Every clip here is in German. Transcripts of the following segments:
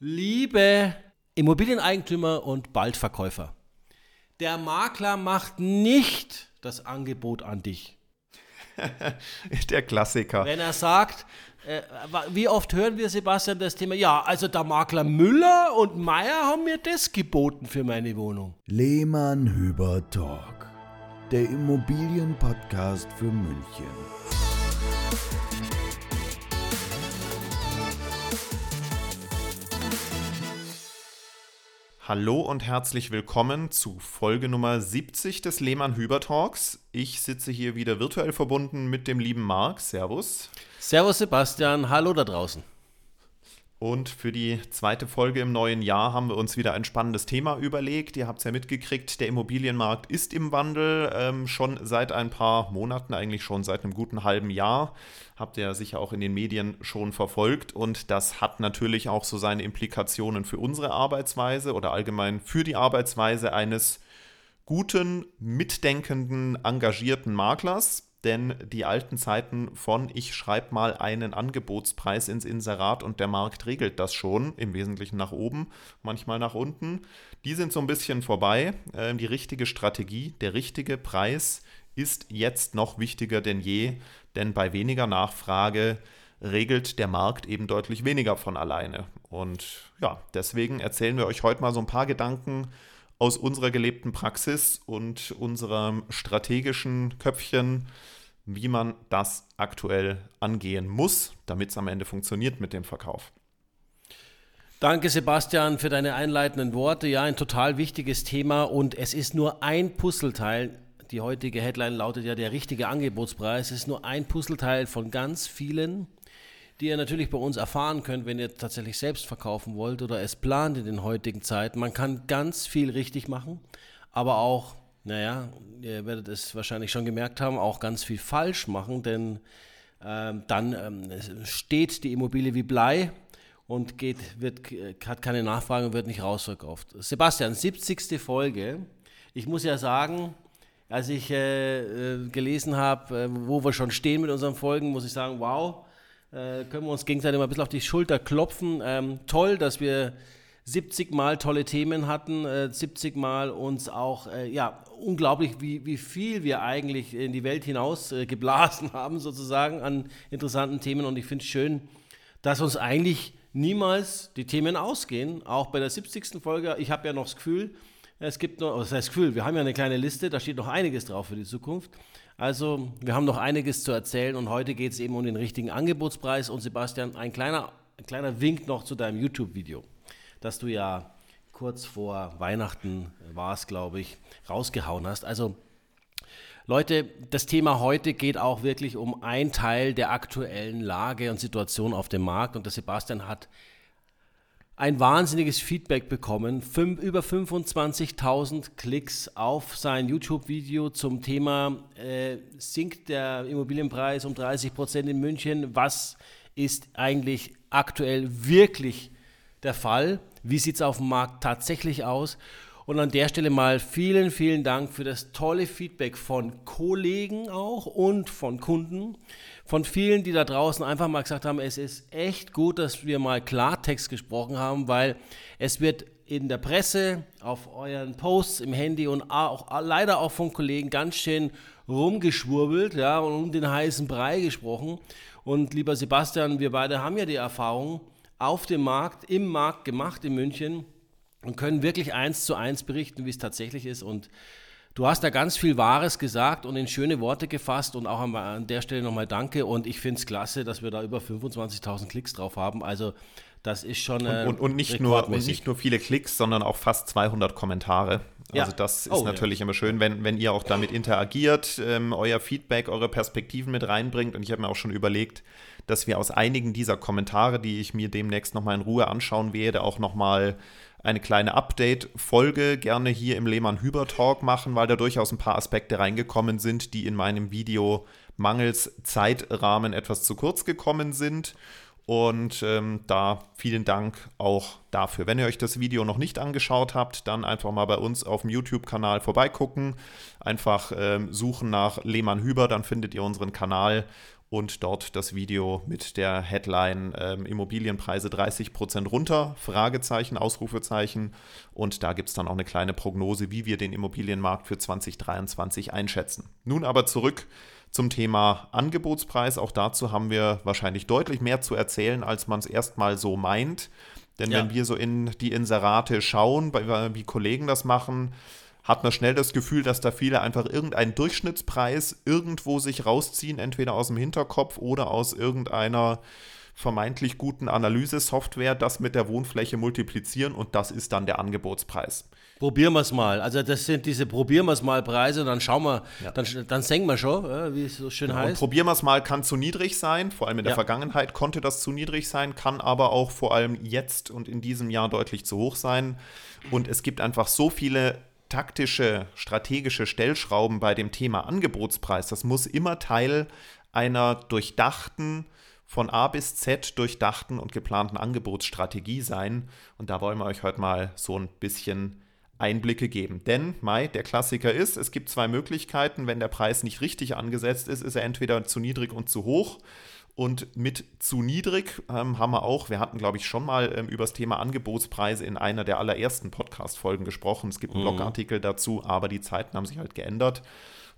Liebe Immobilieneigentümer und Baldverkäufer, der Makler macht nicht das Angebot an dich. der Klassiker. Wenn er sagt, äh, wie oft hören wir, Sebastian, das Thema, ja, also der Makler Müller und Meier haben mir das geboten für meine Wohnung. Lehmann Hüber Talk, der Immobilienpodcast für München. Hallo und herzlich willkommen zu Folge Nummer 70 des Lehmann Hüber Talks. Ich sitze hier wieder virtuell verbunden mit dem lieben Marc. Servus. Servus Sebastian, hallo da draußen. Und für die zweite Folge im neuen Jahr haben wir uns wieder ein spannendes Thema überlegt. Ihr habt es ja mitgekriegt, der Immobilienmarkt ist im Wandel, ähm, schon seit ein paar Monaten, eigentlich schon seit einem guten halben Jahr. Habt ihr ja sicher auch in den Medien schon verfolgt. Und das hat natürlich auch so seine Implikationen für unsere Arbeitsweise oder allgemein für die Arbeitsweise eines guten, mitdenkenden, engagierten Maklers denn die alten Zeiten von ich schreibe mal einen Angebotspreis ins Inserat und der Markt regelt das schon, im Wesentlichen nach oben, manchmal nach unten, die sind so ein bisschen vorbei. Ähm, die richtige Strategie, der richtige Preis ist jetzt noch wichtiger denn je, denn bei weniger Nachfrage regelt der Markt eben deutlich weniger von alleine. Und ja, deswegen erzählen wir euch heute mal so ein paar Gedanken aus unserer gelebten Praxis und unserem strategischen Köpfchen, wie man das aktuell angehen muss, damit es am Ende funktioniert mit dem Verkauf. Danke, Sebastian, für deine einleitenden Worte. Ja, ein total wichtiges Thema und es ist nur ein Puzzleteil. Die heutige Headline lautet ja der richtige Angebotspreis. Es ist nur ein Puzzleteil von ganz vielen die ihr natürlich bei uns erfahren könnt, wenn ihr tatsächlich selbst verkaufen wollt oder es plant in den heutigen Zeiten. Man kann ganz viel richtig machen, aber auch, naja, ihr werdet es wahrscheinlich schon gemerkt haben, auch ganz viel falsch machen, denn ähm, dann ähm, steht die Immobilie wie Blei und geht, wird, hat keine Nachfrage und wird nicht rausverkauft. Sebastian, 70. Folge. Ich muss ja sagen, als ich äh, äh gelesen habe, äh, wo wir schon stehen mit unseren Folgen, muss ich sagen, wow, äh, können wir uns gegenseitig mal ein bisschen auf die Schulter klopfen. Ähm, toll, dass wir 70 Mal tolle Themen hatten, äh, 70 Mal uns auch, äh, ja, unglaublich, wie, wie viel wir eigentlich in die Welt hinaus äh, geblasen haben, sozusagen, an interessanten Themen. Und ich finde es schön, dass uns eigentlich niemals die Themen ausgehen. Auch bei der 70. Folge, ich habe ja noch das Gefühl, es gibt noch, das heißt Gefühl, wir haben ja eine kleine Liste, da steht noch einiges drauf für die Zukunft. Also, wir haben noch einiges zu erzählen und heute geht es eben um den richtigen Angebotspreis. Und Sebastian, ein kleiner, ein kleiner Wink noch zu deinem YouTube-Video, das du ja kurz vor Weihnachten war es, glaube ich, rausgehauen hast. Also, Leute, das Thema heute geht auch wirklich um einen Teil der aktuellen Lage und Situation auf dem Markt. Und der Sebastian hat ein wahnsinniges Feedback bekommen. Fünf, über 25.000 Klicks auf sein YouTube-Video zum Thema äh, sinkt der Immobilienpreis um 30 Prozent in München. Was ist eigentlich aktuell wirklich der Fall? Wie sieht es auf dem Markt tatsächlich aus? Und an der Stelle mal vielen, vielen Dank für das tolle Feedback von Kollegen auch und von Kunden von vielen, die da draußen einfach mal gesagt haben, es ist echt gut, dass wir mal Klartext gesprochen haben, weil es wird in der Presse, auf euren Posts im Handy und auch leider auch von Kollegen ganz schön rumgeschwurbelt, ja, und um den heißen Brei gesprochen. Und lieber Sebastian, wir beide haben ja die Erfahrung auf dem Markt, im Markt gemacht in München und können wirklich eins zu eins berichten, wie es tatsächlich ist. Und Du hast da ganz viel Wahres gesagt und in schöne Worte gefasst und auch an der Stelle nochmal Danke und ich finde es klasse, dass wir da über 25.000 Klicks drauf haben. Also das ist schon äh, und, und, und, nicht nur, und nicht nur viele Klicks, sondern auch fast 200 Kommentare. Ja. Also das ist oh, natürlich ja. immer schön, wenn, wenn ihr auch damit interagiert, ähm, euer Feedback, eure Perspektiven mit reinbringt. Und ich habe mir auch schon überlegt, dass wir aus einigen dieser Kommentare, die ich mir demnächst nochmal in Ruhe anschauen werde, auch nochmal eine kleine Update-Folge gerne hier im Lehmann-Hüber-Talk machen, weil da durchaus ein paar Aspekte reingekommen sind, die in meinem Video mangels Zeitrahmen etwas zu kurz gekommen sind. Und ähm, da vielen Dank auch dafür. Wenn ihr euch das Video noch nicht angeschaut habt, dann einfach mal bei uns auf dem YouTube-Kanal vorbeigucken. Einfach ähm, suchen nach Lehmann Hüber, dann findet ihr unseren Kanal und dort das Video mit der Headline ähm, Immobilienpreise 30 Prozent runter, Fragezeichen, Ausrufezeichen. Und da gibt es dann auch eine kleine Prognose, wie wir den Immobilienmarkt für 2023 einschätzen. Nun aber zurück zum Thema Angebotspreis. Auch dazu haben wir wahrscheinlich deutlich mehr zu erzählen, als man es erstmal so meint. Denn ja. wenn wir so in die Inserate schauen, wie Kollegen das machen, hat man schnell das Gefühl, dass da viele einfach irgendeinen Durchschnittspreis irgendwo sich rausziehen, entweder aus dem Hinterkopf oder aus irgendeiner vermeintlich guten Analysesoftware, das mit der Wohnfläche multiplizieren und das ist dann der Angebotspreis. Probieren wir es mal. Also das sind diese Probieren wir es mal Preise und dann schauen wir, ja. dann, dann senken wir schon, wie es so schön genau. heißt. Und probieren wir es mal kann zu niedrig sein, vor allem in der ja. Vergangenheit konnte das zu niedrig sein, kann aber auch vor allem jetzt und in diesem Jahr deutlich zu hoch sein. Und es gibt einfach so viele taktische, strategische Stellschrauben bei dem Thema Angebotspreis. Das muss immer Teil einer durchdachten, von A bis Z durchdachten und geplanten Angebotsstrategie sein. Und da wollen wir euch heute mal so ein bisschen Einblicke geben. Denn, Mai, der Klassiker ist, es gibt zwei Möglichkeiten. Wenn der Preis nicht richtig angesetzt ist, ist er entweder zu niedrig und zu hoch. Und mit zu niedrig ähm, haben wir auch, wir hatten, glaube ich, schon mal ähm, über das Thema Angebotspreise in einer der allerersten Podcast-Folgen gesprochen. Es gibt einen mhm. Blogartikel dazu, aber die Zeiten haben sich halt geändert.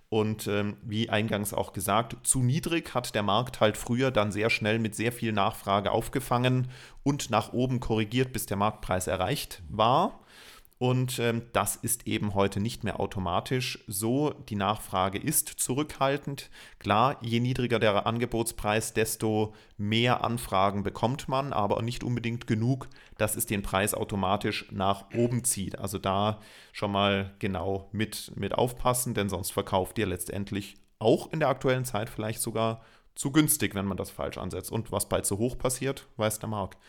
Und ähm, wie eingangs auch gesagt, zu niedrig hat der Markt halt früher dann sehr schnell mit sehr viel Nachfrage aufgefangen und nach oben korrigiert, bis der Marktpreis erreicht war. Und ähm, das ist eben heute nicht mehr automatisch so. Die Nachfrage ist zurückhaltend. Klar, je niedriger der Angebotspreis, desto mehr Anfragen bekommt man, aber nicht unbedingt genug, dass es den Preis automatisch nach oben zieht. Also da schon mal genau mit, mit aufpassen, denn sonst verkauft ihr letztendlich auch in der aktuellen Zeit vielleicht sogar zu günstig, wenn man das falsch ansetzt. Und was bald zu hoch passiert, weiß der Markt.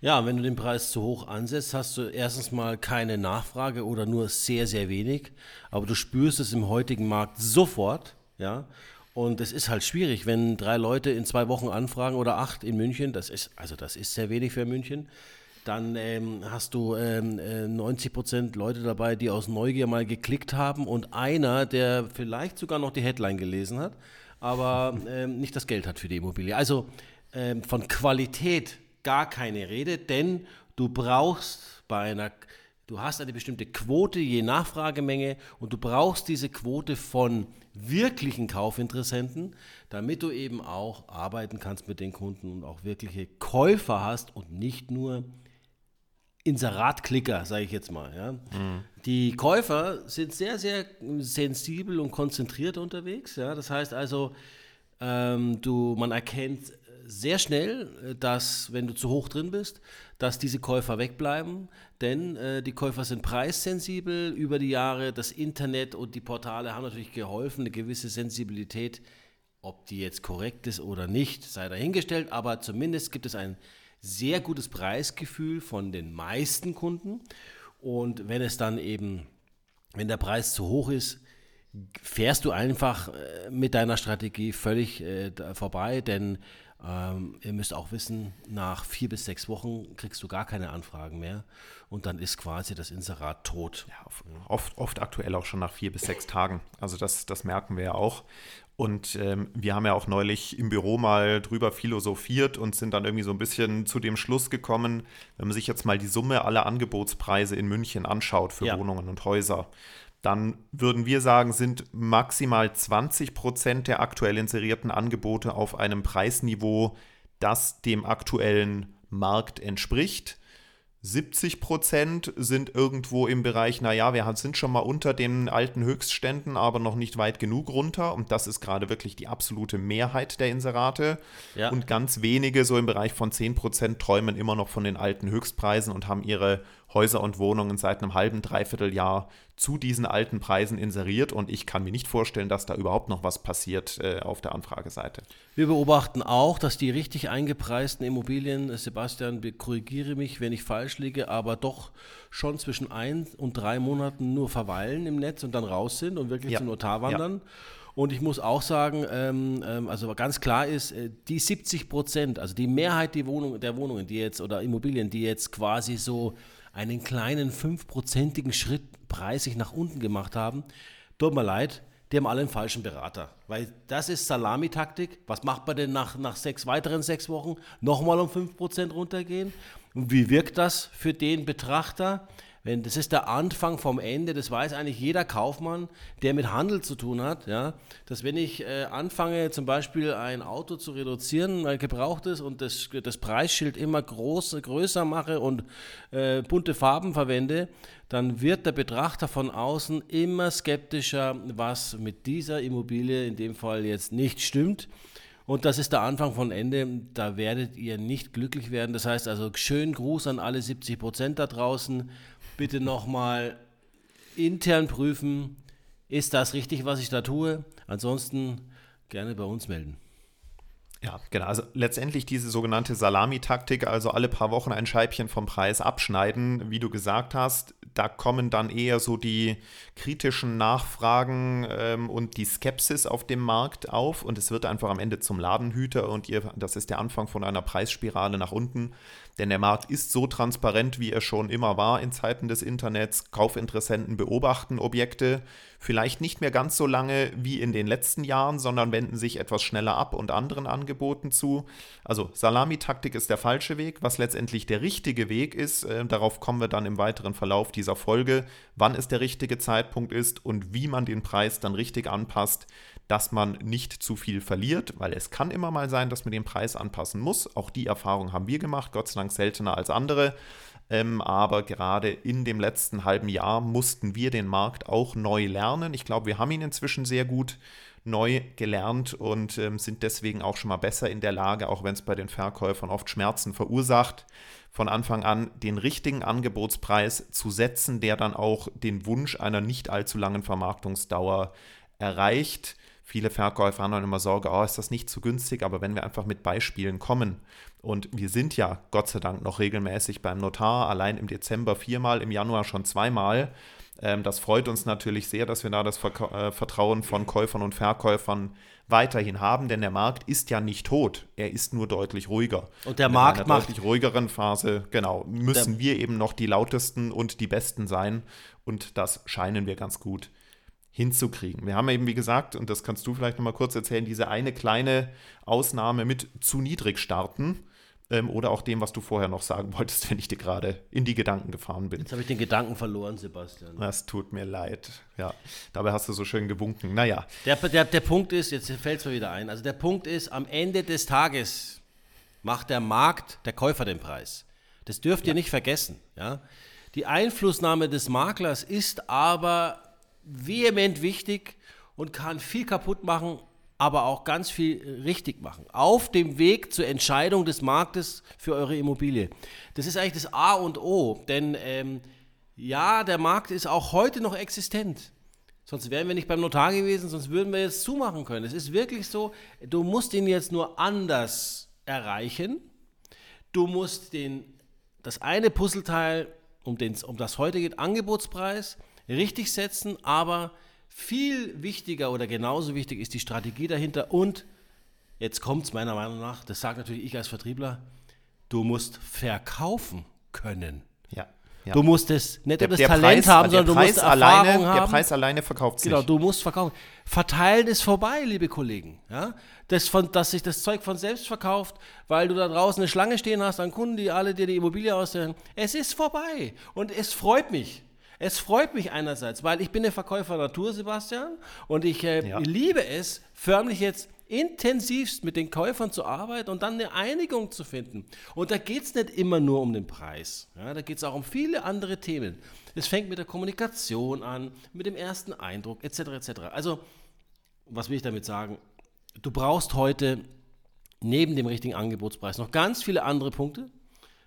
Ja, wenn du den Preis zu hoch ansetzt, hast du erstens mal keine Nachfrage oder nur sehr, sehr wenig. Aber du spürst es im heutigen Markt sofort, ja. Und es ist halt schwierig, wenn drei Leute in zwei Wochen anfragen oder acht in München, das ist, also das ist sehr wenig für München. Dann ähm, hast du ähm, 90 äh, Prozent Leute dabei, die aus Neugier mal geklickt haben und einer, der vielleicht sogar noch die Headline gelesen hat, aber ähm, nicht das Geld hat für die Immobilie. Also ähm, von Qualität gar keine Rede, denn du brauchst bei einer, du hast eine bestimmte Quote je Nachfragemenge und du brauchst diese Quote von wirklichen Kaufinteressenten, damit du eben auch arbeiten kannst mit den Kunden und auch wirkliche Käufer hast und nicht nur Inseratklicker, sage ich jetzt mal. Ja. Mhm. Die Käufer sind sehr, sehr sensibel und konzentriert unterwegs. Ja. Das heißt also, ähm, du, man erkennt sehr schnell, äh, dass, wenn du zu hoch drin bist, dass diese Käufer wegbleiben, denn äh, die Käufer sind preissensibel über die Jahre. Das Internet und die Portale haben natürlich geholfen, eine gewisse Sensibilität, ob die jetzt korrekt ist oder nicht, sei dahingestellt, aber zumindest gibt es ein sehr gutes Preisgefühl von den meisten Kunden. Und wenn es dann eben, wenn der Preis zu hoch ist, fährst du einfach äh, mit deiner Strategie völlig äh, vorbei, denn ähm, ihr müsst auch wissen, nach vier bis sechs Wochen kriegst du gar keine Anfragen mehr und dann ist quasi das Inserat tot. Ja, oft, oft aktuell auch schon nach vier bis sechs Tagen. Also das, das merken wir ja auch. Und ähm, wir haben ja auch neulich im Büro mal drüber philosophiert und sind dann irgendwie so ein bisschen zu dem Schluss gekommen, wenn man sich jetzt mal die Summe aller Angebotspreise in München anschaut für ja. Wohnungen und Häuser, dann würden wir sagen, sind maximal 20 Prozent der aktuell inserierten Angebote auf einem Preisniveau, das dem aktuellen Markt entspricht. 70 Prozent sind irgendwo im Bereich, naja, wir sind schon mal unter den alten Höchstständen, aber noch nicht weit genug runter. Und das ist gerade wirklich die absolute Mehrheit der Inserate. Ja. Und ganz wenige, so im Bereich von 10 Prozent, träumen immer noch von den alten Höchstpreisen und haben ihre Häuser und Wohnungen seit einem halben, dreiviertel Jahr zu diesen alten Preisen inseriert und ich kann mir nicht vorstellen, dass da überhaupt noch was passiert äh, auf der Anfrageseite. Wir beobachten auch, dass die richtig eingepreisten Immobilien, äh, Sebastian, korrigiere mich, wenn ich falsch liege, aber doch schon zwischen ein und drei Monaten nur verweilen im Netz und dann raus sind und wirklich ja. zum Notar wandern. Ja. Und ich muss auch sagen, ähm, ähm, also ganz klar ist, äh, die 70 Prozent, also die Mehrheit die Wohnung, der Wohnungen, die jetzt oder Immobilien, die jetzt quasi so einen kleinen fünfprozentigen Schritt preisig nach unten gemacht haben. Tut mir leid, die haben alle einen falschen Berater. Weil das ist Salamitaktik. Was macht man denn nach, nach sechs weiteren sechs Wochen? Nochmal um 5% runtergehen? Und wie wirkt das für den Betrachter? Wenn, das ist der Anfang vom Ende, das weiß eigentlich jeder Kaufmann, der mit Handel zu tun hat, ja, dass wenn ich äh, anfange, zum Beispiel ein Auto zu reduzieren, weil gebraucht ist und das, das Preisschild immer groß, größer mache und äh, bunte Farben verwende, dann wird der Betrachter von außen immer skeptischer, was mit dieser Immobilie in dem Fall jetzt nicht stimmt. Und das ist der Anfang von Ende. Da werdet ihr nicht glücklich werden. Das heißt also, schönen Gruß an alle 70 Prozent da draußen bitte nochmal intern prüfen, ist das richtig, was ich da tue? Ansonsten gerne bei uns melden. Ja, genau. Also letztendlich diese sogenannte Salamitaktik, also alle paar Wochen ein Scheibchen vom Preis abschneiden, wie du gesagt hast, da kommen dann eher so die kritischen Nachfragen ähm, und die Skepsis auf dem Markt auf und es wird einfach am Ende zum Ladenhüter und ihr, das ist der Anfang von einer Preisspirale nach unten. Denn der Markt ist so transparent, wie er schon immer war in Zeiten des Internets. Kaufinteressenten beobachten Objekte vielleicht nicht mehr ganz so lange wie in den letzten Jahren, sondern wenden sich etwas schneller ab und anderen Angeboten zu. Also Salamitaktik ist der falsche Weg. Was letztendlich der richtige Weg ist, äh, darauf kommen wir dann im weiteren Verlauf dieser Folge, wann es der richtige Zeitpunkt ist und wie man den Preis dann richtig anpasst, dass man nicht zu viel verliert, weil es kann immer mal sein, dass man den Preis anpassen muss. Auch die Erfahrung haben wir gemacht, Gott sei Dank seltener als andere. Ähm, aber gerade in dem letzten halben Jahr mussten wir den Markt auch neu lernen. Ich glaube, wir haben ihn inzwischen sehr gut neu gelernt und ähm, sind deswegen auch schon mal besser in der Lage, auch wenn es bei den Verkäufern oft Schmerzen verursacht, von Anfang an den richtigen Angebotspreis zu setzen, der dann auch den Wunsch einer nicht allzu langen Vermarktungsdauer erreicht. Viele Verkäufer haben dann immer Sorge, oh, ist das nicht zu günstig, aber wenn wir einfach mit Beispielen kommen und wir sind ja Gott sei Dank noch regelmäßig beim Notar, allein im Dezember viermal, im Januar schon zweimal. Ähm, das freut uns natürlich sehr, dass wir da das äh, Vertrauen von Käufern und Verkäufern weiterhin haben, denn der Markt ist ja nicht tot, er ist nur deutlich ruhiger. Und der Markt in einer macht deutlich ruhigeren Phase, genau, müssen wir eben noch die lautesten und die besten sein und das scheinen wir ganz gut hinzukriegen. Wir haben eben, wie gesagt, und das kannst du vielleicht nochmal kurz erzählen, diese eine kleine Ausnahme mit zu niedrig starten. Ähm, oder auch dem, was du vorher noch sagen wolltest, wenn ich dir gerade in die Gedanken gefahren bin. Jetzt habe ich den Gedanken verloren, Sebastian. Das tut mir leid. Ja, dabei hast du so schön gewunken. Naja. Der, der, der Punkt ist, jetzt fällt es mir wieder ein, also der Punkt ist, am Ende des Tages macht der Markt, der Käufer den Preis. Das dürft ja. ihr nicht vergessen. Ja? Die Einflussnahme des Maklers ist aber vehement wichtig und kann viel kaputt machen, aber auch ganz viel richtig machen. Auf dem Weg zur Entscheidung des Marktes für eure Immobilie. Das ist eigentlich das A und O, denn ähm, ja, der Markt ist auch heute noch existent. Sonst wären wir nicht beim Notar gewesen, sonst würden wir jetzt zumachen können. Es ist wirklich so, du musst ihn jetzt nur anders erreichen. Du musst den, das eine Puzzleteil, um, den, um das heute geht, Angebotspreis, richtig setzen, aber viel wichtiger oder genauso wichtig ist die Strategie dahinter und jetzt kommt es meiner Meinung nach, das sagt natürlich ich als Vertriebler, du musst verkaufen können. Ja. Ja. Du musst es nicht der, das der Talent Preis, haben, sondern du Preis musst alleine, Erfahrung haben. Der Preis alleine verkauft sich. Genau, du musst verkaufen. Verteilen ist vorbei, liebe Kollegen. Ja? Das von, dass sich das Zeug von selbst verkauft, weil du da draußen eine Schlange stehen hast an Kunden, die alle dir die Immobilie ausstellen. Es ist vorbei. Und es freut mich. Es freut mich einerseits, weil ich bin der Verkäufer Natur, Sebastian, und ich äh, ja. liebe es, förmlich jetzt intensivst mit den Käufern zu arbeiten und dann eine Einigung zu finden. Und da geht es nicht immer nur um den Preis. Ja, da geht es auch um viele andere Themen. Es fängt mit der Kommunikation an, mit dem ersten Eindruck, etc. etc. Also, was will ich damit sagen? Du brauchst heute neben dem richtigen Angebotspreis noch ganz viele andere Punkte,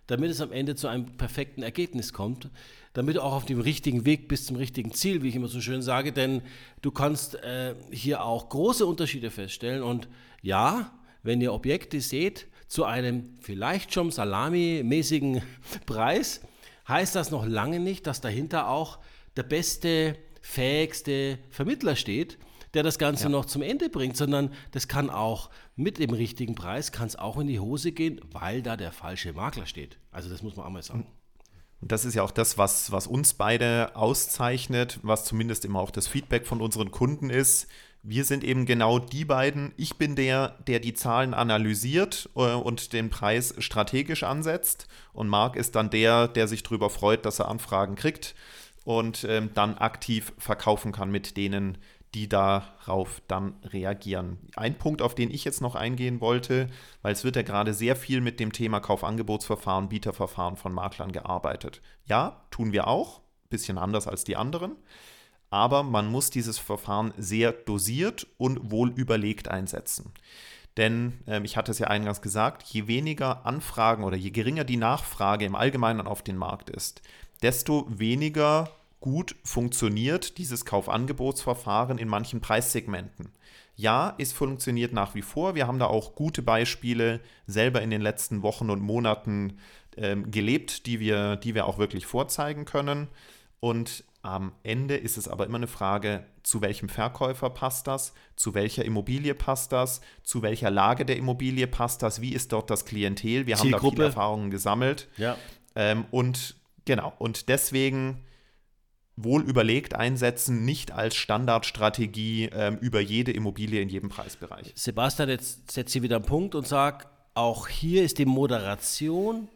damit es am Ende zu einem perfekten Ergebnis kommt damit du auch auf dem richtigen Weg bist zum richtigen Ziel, wie ich immer so schön sage, denn du kannst äh, hier auch große Unterschiede feststellen und ja, wenn ihr Objekte seht zu einem vielleicht schon salamimäßigen Preis, heißt das noch lange nicht, dass dahinter auch der beste, fähigste Vermittler steht, der das Ganze ja. noch zum Ende bringt, sondern das kann auch mit dem richtigen Preis, kann es auch in die Hose gehen, weil da der falsche Makler steht. Also das muss man auch mal sagen. Und das ist ja auch das, was, was uns beide auszeichnet, was zumindest immer auch das Feedback von unseren Kunden ist. Wir sind eben genau die beiden. Ich bin der, der die Zahlen analysiert äh, und den Preis strategisch ansetzt. Und Marc ist dann der, der sich darüber freut, dass er Anfragen kriegt und ähm, dann aktiv verkaufen kann mit denen, die darauf dann reagieren. Ein Punkt, auf den ich jetzt noch eingehen wollte, weil es wird ja gerade sehr viel mit dem Thema Kaufangebotsverfahren, Bieterverfahren von Maklern gearbeitet. Ja, tun wir auch, bisschen anders als die anderen, aber man muss dieses Verfahren sehr dosiert und wohl überlegt einsetzen. Denn ähm, ich hatte es ja eingangs gesagt, je weniger Anfragen oder je geringer die Nachfrage im Allgemeinen auf den Markt ist, desto weniger gut funktioniert dieses Kaufangebotsverfahren in manchen Preissegmenten. Ja, es funktioniert nach wie vor. Wir haben da auch gute Beispiele selber in den letzten Wochen und Monaten ähm, gelebt, die wir, die wir auch wirklich vorzeigen können. Und am Ende ist es aber immer eine Frage, zu welchem Verkäufer passt das, zu welcher Immobilie passt das, zu welcher Lage der Immobilie passt das, wie ist dort das Klientel. Wir haben da viele Erfahrungen gesammelt. Ja. Ähm, und genau, und deswegen wohl überlegt einsetzen, nicht als Standardstrategie ähm, über jede Immobilie in jedem Preisbereich. Sebastian, jetzt setzt sie wieder einen Punkt und sagt, auch hier ist die Moderation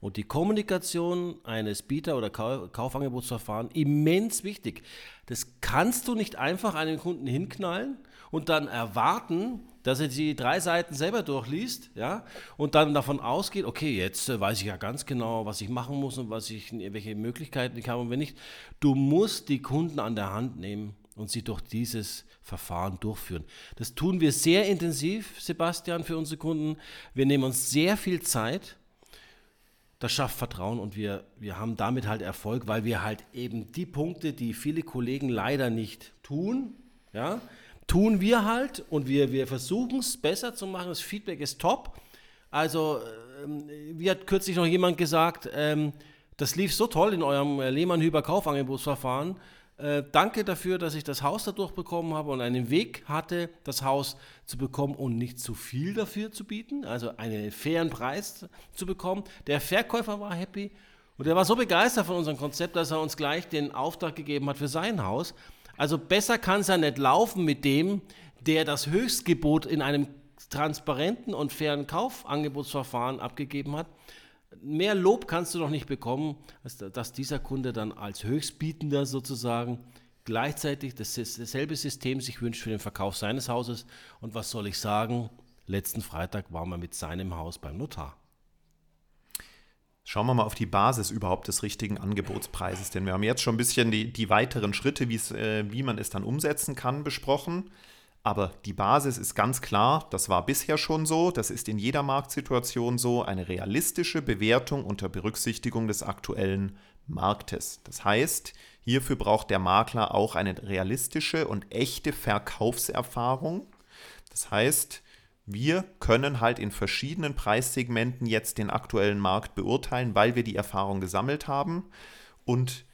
und die Kommunikation eines Bieter- oder Kaufangebotsverfahrens immens wichtig. Das kannst du nicht einfach einen Kunden hinknallen und dann erwarten, dass er die drei Seiten selber durchliest, ja, und dann davon ausgeht, okay, jetzt äh, weiß ich ja ganz genau, was ich machen muss und was ich, welche Möglichkeiten ich habe und wenn nicht. Du musst die Kunden an der Hand nehmen und sie durch dieses Verfahren durchführen. Das tun wir sehr intensiv, Sebastian, für unsere Kunden. Wir nehmen uns sehr viel Zeit. Das schafft Vertrauen und wir, wir haben damit halt Erfolg, weil wir halt eben die Punkte, die viele Kollegen leider nicht tun, ja, tun wir halt und wir, wir versuchen es besser zu machen. Das Feedback ist top. Also, ähm, wie hat kürzlich noch jemand gesagt, ähm, das lief so toll in eurem äh, Lehmann-Hüber Kaufangebotsverfahren. Äh, danke dafür, dass ich das Haus dadurch bekommen habe und einen Weg hatte, das Haus zu bekommen und nicht zu viel dafür zu bieten, also einen fairen Preis zu bekommen. Der Verkäufer war happy und er war so begeistert von unserem Konzept, dass er uns gleich den Auftrag gegeben hat für sein Haus. Also besser kann es ja nicht laufen mit dem, der das Höchstgebot in einem transparenten und fairen Kaufangebotsverfahren abgegeben hat. Mehr Lob kannst du doch nicht bekommen, dass dieser Kunde dann als Höchstbietender sozusagen gleichzeitig dasselbe System sich wünscht für den Verkauf seines Hauses. Und was soll ich sagen? Letzten Freitag waren wir mit seinem Haus beim Notar. Schauen wir mal auf die Basis überhaupt des richtigen Angebotspreises, denn wir haben jetzt schon ein bisschen die, die weiteren Schritte, äh, wie man es dann umsetzen kann, besprochen. Aber die Basis ist ganz klar, das war bisher schon so, das ist in jeder Marktsituation so, eine realistische Bewertung unter Berücksichtigung des aktuellen Marktes. Das heißt, hierfür braucht der Makler auch eine realistische und echte Verkaufserfahrung. Das heißt, wir können halt in verschiedenen Preissegmenten jetzt den aktuellen Markt beurteilen, weil wir die Erfahrung gesammelt haben und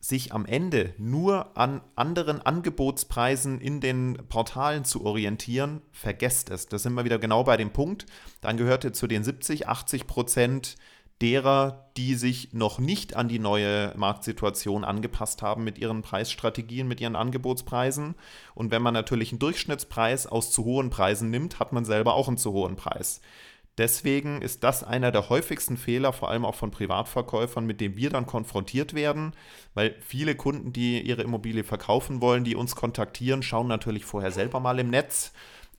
sich am Ende nur an anderen Angebotspreisen in den Portalen zu orientieren, vergesst es. Da sind wir wieder genau bei dem Punkt. Dann gehörte zu den 70, 80 Prozent derer, die sich noch nicht an die neue Marktsituation angepasst haben mit ihren Preisstrategien, mit ihren Angebotspreisen. Und wenn man natürlich einen Durchschnittspreis aus zu hohen Preisen nimmt, hat man selber auch einen zu hohen Preis. Deswegen ist das einer der häufigsten Fehler, vor allem auch von Privatverkäufern, mit dem wir dann konfrontiert werden, weil viele Kunden, die ihre Immobilie verkaufen wollen, die uns kontaktieren, schauen natürlich vorher selber mal im Netz,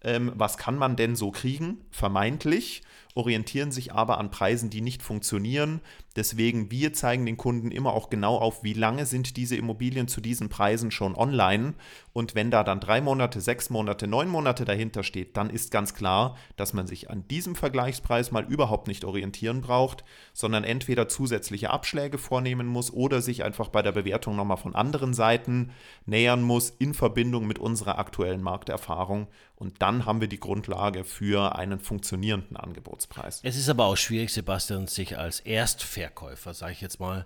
ähm, was kann man denn so kriegen, vermeintlich orientieren sich aber an Preisen, die nicht funktionieren. Deswegen, wir zeigen den Kunden immer auch genau auf, wie lange sind diese Immobilien zu diesen Preisen schon online. Und wenn da dann drei Monate, sechs Monate, neun Monate dahinter steht, dann ist ganz klar, dass man sich an diesem Vergleichspreis mal überhaupt nicht orientieren braucht, sondern entweder zusätzliche Abschläge vornehmen muss oder sich einfach bei der Bewertung nochmal von anderen Seiten nähern muss in Verbindung mit unserer aktuellen Markterfahrung. Und dann haben wir die Grundlage für einen funktionierenden Angebotspreis. Es ist aber auch schwierig, Sebastian, sich als Erstverkäufer, sage ich jetzt mal,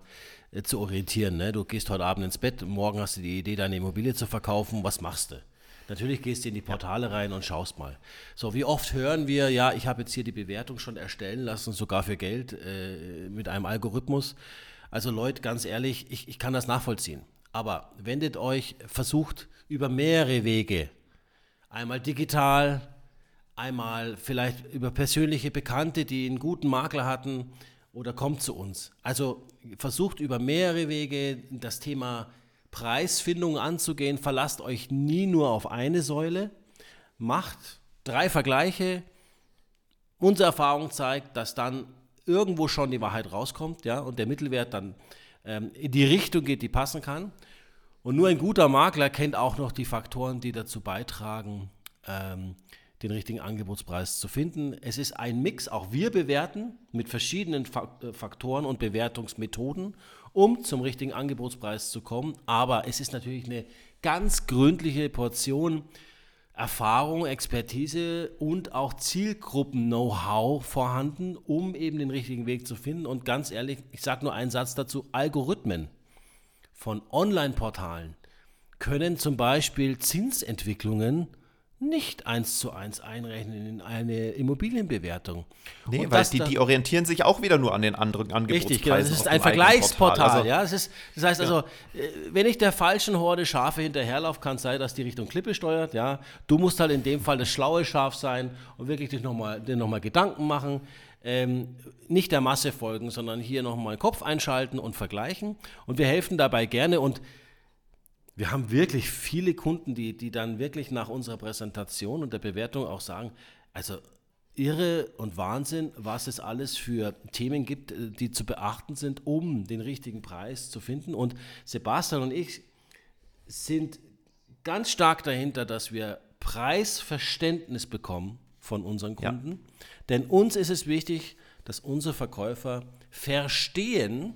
äh, zu orientieren. Ne? Du gehst heute Abend ins Bett, morgen hast du die Idee, deine Immobilie zu verkaufen. Was machst du? Natürlich gehst du in die Portale rein und schaust mal. So, wie oft hören wir, ja, ich habe jetzt hier die Bewertung schon erstellen lassen, sogar für Geld, äh, mit einem Algorithmus. Also Leute, ganz ehrlich, ich, ich kann das nachvollziehen. Aber wendet euch, versucht über mehrere Wege, einmal digital, einmal vielleicht über persönliche Bekannte, die einen guten Makler hatten, oder kommt zu uns. Also versucht über mehrere Wege das Thema Preisfindung anzugehen. Verlasst euch nie nur auf eine Säule. Macht drei Vergleiche. Unsere Erfahrung zeigt, dass dann irgendwo schon die Wahrheit rauskommt ja, und der Mittelwert dann ähm, in die Richtung geht, die passen kann. Und nur ein guter Makler kennt auch noch die Faktoren, die dazu beitragen, ähm, den richtigen Angebotspreis zu finden. Es ist ein Mix, auch wir bewerten mit verschiedenen äh, Faktoren und Bewertungsmethoden, um zum richtigen Angebotspreis zu kommen. Aber es ist natürlich eine ganz gründliche Portion Erfahrung, Expertise und auch Zielgruppen-Know-how vorhanden, um eben den richtigen Weg zu finden. Und ganz ehrlich, ich sage nur einen Satz dazu, Algorithmen von Online-Portalen können zum Beispiel Zinsentwicklungen nicht eins zu eins einrechnen in eine Immobilienbewertung. Nee, und weil die, die orientieren sich auch wieder nur an den anderen Angebotspreisen. Richtig, genau. Das ist ein Vergleichsportal. Also, ja, das, ist, das heißt ja. also, äh, wenn ich der falschen Horde Schafe hinterherlaufe, kann es sein, dass die Richtung Klippe steuert. Ja, du musst halt in dem Fall das schlaue Schaf sein und wirklich dich nochmal noch mal Gedanken machen. Ähm, nicht der Masse folgen, sondern hier nochmal Kopf einschalten und vergleichen. Und wir helfen dabei gerne und wir haben wirklich viele Kunden, die, die dann wirklich nach unserer Präsentation und der Bewertung auch sagen, also irre und Wahnsinn, was es alles für Themen gibt, äh, die zu beachten sind, um den richtigen Preis zu finden. Und Sebastian und ich sind ganz stark dahinter, dass wir Preisverständnis bekommen von unseren Kunden. Ja. Denn uns ist es wichtig, dass unsere Verkäufer verstehen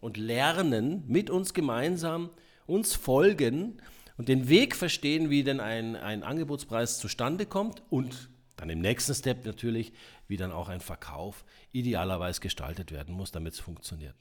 und lernen mit uns gemeinsam, uns folgen und den Weg verstehen, wie denn ein, ein Angebotspreis zustande kommt und dann im nächsten Step natürlich, wie dann auch ein Verkauf idealerweise gestaltet werden muss, damit es funktioniert.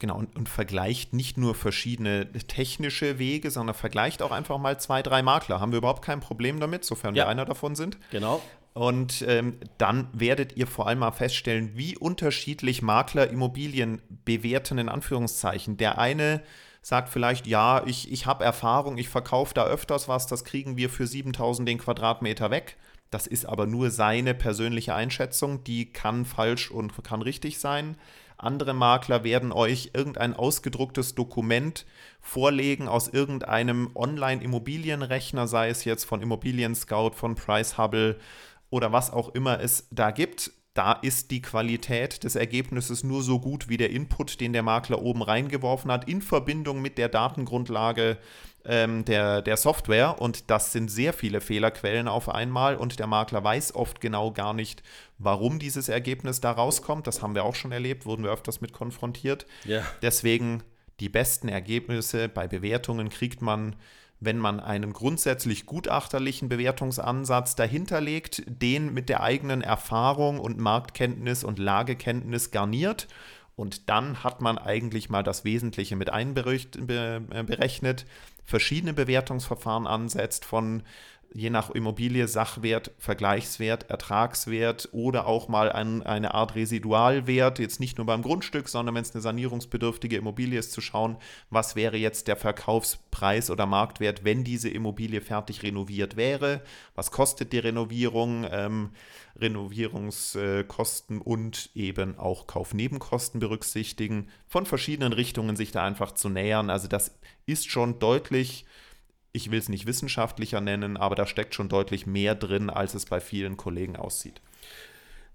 Genau, und, und, vergleicht nicht nur verschiedene technische Wege, sondern vergleicht auch einfach mal zwei, drei Makler. Haben wir überhaupt kein Problem damit, sofern ja. wir einer davon sind. Genau. Und ähm, dann werdet ihr vor allem mal feststellen, wie unterschiedlich Makler Immobilien bewerten, in Anführungszeichen. Der eine sagt vielleicht, ja, ich, ich habe Erfahrung, ich verkaufe da öfters was, das kriegen wir für 7000 den Quadratmeter weg. Das ist aber nur seine persönliche Einschätzung, die kann falsch und kann richtig sein. Andere Makler werden euch irgendein ausgedrucktes Dokument vorlegen aus irgendeinem Online-Immobilienrechner, sei es jetzt von Immobilien Scout, von Price Hubble oder was auch immer es da gibt da ist die Qualität des Ergebnisses nur so gut wie der Input, den der Makler oben reingeworfen hat, in Verbindung mit der Datengrundlage ähm, der, der Software. Und das sind sehr viele Fehlerquellen auf einmal. Und der Makler weiß oft genau gar nicht, warum dieses Ergebnis da rauskommt. Das haben wir auch schon erlebt, wurden wir öfters mit konfrontiert. Ja. Deswegen die besten Ergebnisse bei Bewertungen kriegt man wenn man einen grundsätzlich gutachterlichen Bewertungsansatz dahinterlegt, den mit der eigenen Erfahrung und Marktkenntnis und Lagekenntnis garniert. Und dann hat man eigentlich mal das Wesentliche mit einberechnet, verschiedene Bewertungsverfahren ansetzt, von je nach Immobilie Sachwert, Vergleichswert, Ertragswert oder auch mal ein, eine Art Residualwert, jetzt nicht nur beim Grundstück, sondern wenn es eine sanierungsbedürftige Immobilie ist, zu schauen, was wäre jetzt der Verkaufspreis oder Marktwert, wenn diese Immobilie fertig renoviert wäre, was kostet die Renovierung, ähm, Renovierungskosten und eben auch Kaufnebenkosten berücksichtigen, von verschiedenen Richtungen sich da einfach zu nähern. Also das ist schon deutlich ich will es nicht wissenschaftlicher nennen, aber da steckt schon deutlich mehr drin, als es bei vielen Kollegen aussieht.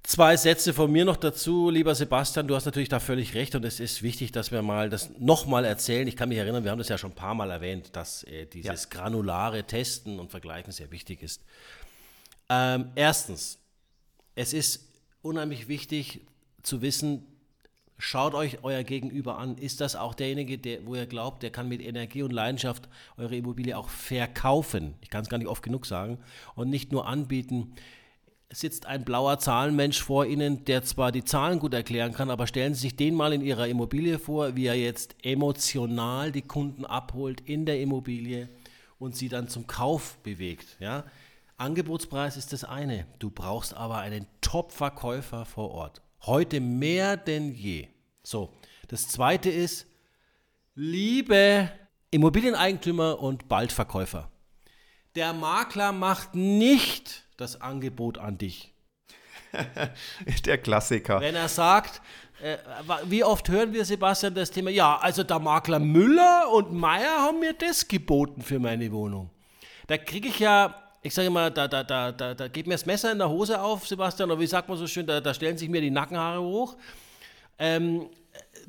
Zwei Sätze von mir noch dazu, lieber Sebastian. Du hast natürlich da völlig recht und es ist wichtig, dass wir mal das nochmal erzählen. Ich kann mich erinnern, wir haben das ja schon ein paar Mal erwähnt, dass äh, dieses ja. granulare Testen und Vergleichen sehr wichtig ist. Ähm, erstens, es ist unheimlich wichtig zu wissen, Schaut euch euer Gegenüber an. Ist das auch derjenige, der, wo ihr glaubt, der kann mit Energie und Leidenschaft eure Immobilie auch verkaufen? Ich kann es gar nicht oft genug sagen. Und nicht nur anbieten. Sitzt ein blauer Zahlenmensch vor Ihnen, der zwar die Zahlen gut erklären kann, aber stellen Sie sich den mal in Ihrer Immobilie vor, wie er jetzt emotional die Kunden abholt in der Immobilie und sie dann zum Kauf bewegt. Ja? Angebotspreis ist das eine. Du brauchst aber einen Top-Verkäufer vor Ort. Heute mehr denn je. So, Das zweite ist, liebe Immobilieneigentümer und Baldverkäufer, der Makler macht nicht das Angebot an dich. der Klassiker. Wenn er sagt, äh, wie oft hören wir, Sebastian, das Thema, ja, also der Makler Müller und Meier haben mir das geboten für meine Wohnung. Da kriege ich ja, ich sage mal, da, da, da, da, da geht mir das Messer in der Hose auf, Sebastian, oder wie sagt man so schön, da, da stellen sich mir die Nackenhaare hoch. Ähm,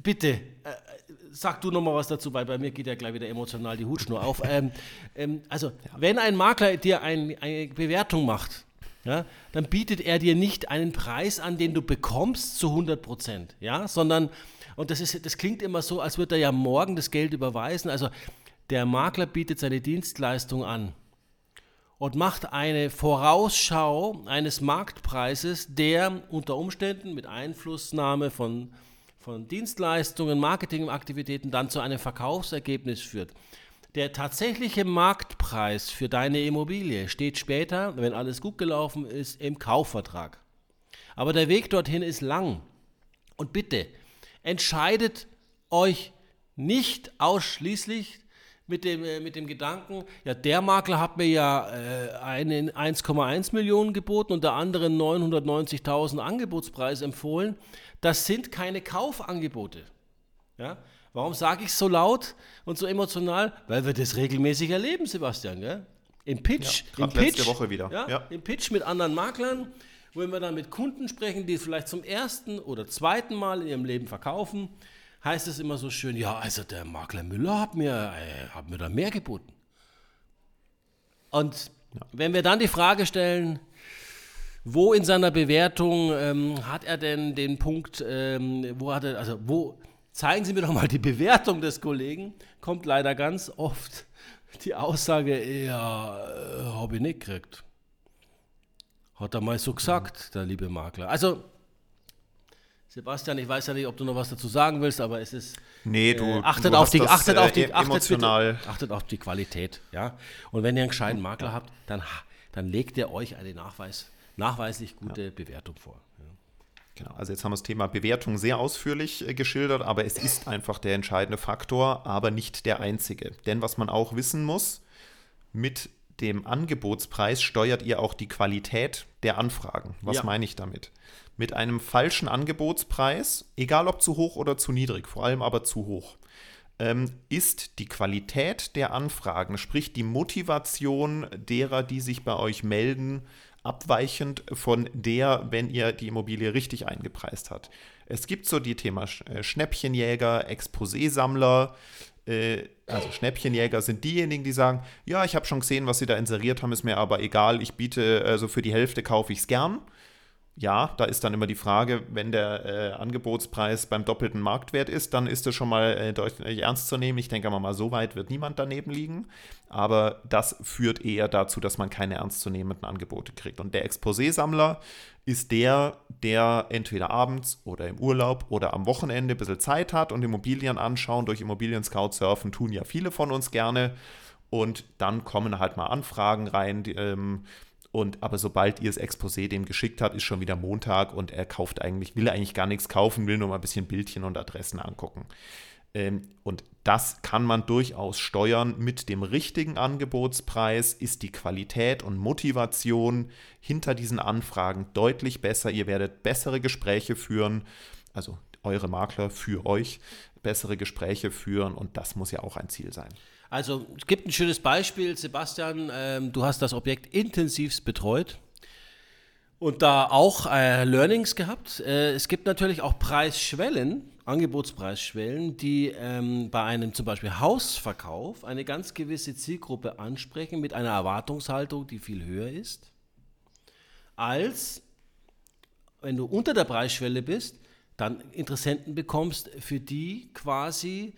bitte, äh, sag du nochmal was dazu, weil bei mir geht ja gleich wieder emotional die Hutschnur auf. Ähm, ähm, also, ja. wenn ein Makler dir ein, eine Bewertung macht, ja, dann bietet er dir nicht einen Preis an, den du bekommst zu 100 Prozent, ja, sondern, und das, ist, das klingt immer so, als würde er ja morgen das Geld überweisen. Also, der Makler bietet seine Dienstleistung an und macht eine Vorausschau eines Marktpreises, der unter Umständen mit Einflussnahme von von Dienstleistungen, Marketingaktivitäten dann zu einem Verkaufsergebnis führt. Der tatsächliche Marktpreis für deine Immobilie steht später, wenn alles gut gelaufen ist, im Kaufvertrag. Aber der Weg dorthin ist lang. Und bitte, entscheidet euch nicht ausschließlich mit dem, äh, mit dem Gedanken, ja, der Makler hat mir ja äh, einen 1,1 Millionen geboten und der andere 990.000 Angebotspreis empfohlen. Das sind keine Kaufangebote. Ja? Warum sage ich so laut und so emotional? Weil wir das regelmäßig erleben, Sebastian. Gell? Im Pitch, ja, im Pitch, letzte Woche wieder. Ja, ja. Im Pitch mit anderen Maklern, wo wir dann mit Kunden sprechen, die vielleicht zum ersten oder zweiten Mal in ihrem Leben verkaufen, heißt es immer so schön, ja, also der Makler Müller hat mir, äh, hat mir da mehr geboten. Und ja. wenn wir dann die Frage stellen, wo in seiner Bewertung ähm, hat er denn den Punkt, ähm, wo hat er, also wo, zeigen Sie mir doch mal die Bewertung des Kollegen, kommt leider ganz oft die Aussage, ja, äh, habe ich nicht gekriegt. Hat er mal so gesagt, der liebe Makler. Also, Sebastian, ich weiß ja nicht, ob du noch was dazu sagen willst, aber es ist. Nee, du, äh, achtet, du auf die, achtet, auf die, äh, achtet, bitte, achtet auf die Qualität. Ja? Und wenn ihr einen gescheiten Makler habt, dann, dann legt er euch einen Nachweis nachweislich gute ja. Bewertung vor. Ja. Genau, also jetzt haben wir das Thema Bewertung sehr ausführlich äh, geschildert, aber es ist einfach der entscheidende Faktor, aber nicht der einzige. Denn was man auch wissen muss, mit dem Angebotspreis steuert ihr auch die Qualität der Anfragen. Was ja. meine ich damit? Mit einem falschen Angebotspreis, egal ob zu hoch oder zu niedrig, vor allem aber zu hoch, ähm, ist die Qualität der Anfragen, sprich die Motivation derer, die sich bei euch melden, abweichend von der, wenn ihr die Immobilie richtig eingepreist habt. Es gibt so die Thema äh, Schnäppchenjäger, Exposé-Sammler. Äh, also Schnäppchenjäger sind diejenigen, die sagen, ja, ich habe schon gesehen, was sie da inseriert haben, ist mir aber egal, ich biete, also für die Hälfte kaufe ich es gern ja, da ist dann immer die Frage, wenn der äh, Angebotspreis beim doppelten Marktwert ist, dann ist das schon mal äh, deutlich ernst zu nehmen. Ich denke mal, so weit wird niemand daneben liegen. Aber das führt eher dazu, dass man keine ernstzunehmenden Angebote kriegt. Und der Exposé-Sammler ist der, der entweder abends oder im Urlaub oder am Wochenende ein bisschen Zeit hat und Immobilien anschauen. Durch Immobilien-Scout surfen tun ja viele von uns gerne. Und dann kommen halt mal Anfragen rein, die, ähm, und aber sobald ihr das Exposé dem geschickt habt, ist schon wieder Montag und er kauft eigentlich, will eigentlich gar nichts kaufen, will nur mal ein bisschen Bildchen und Adressen angucken. Ähm, und das kann man durchaus steuern mit dem richtigen Angebotspreis, ist die Qualität und Motivation hinter diesen Anfragen deutlich besser. Ihr werdet bessere Gespräche führen, also eure Makler für euch bessere Gespräche führen und das muss ja auch ein Ziel sein. Also es gibt ein schönes Beispiel, Sebastian, ähm, du hast das Objekt intensivst betreut und da auch äh, Learnings gehabt. Äh, es gibt natürlich auch Preisschwellen, Angebotspreisschwellen, die ähm, bei einem zum Beispiel Hausverkauf eine ganz gewisse Zielgruppe ansprechen mit einer Erwartungshaltung, die viel höher ist, als wenn du unter der Preisschwelle bist, dann Interessenten bekommst, für die quasi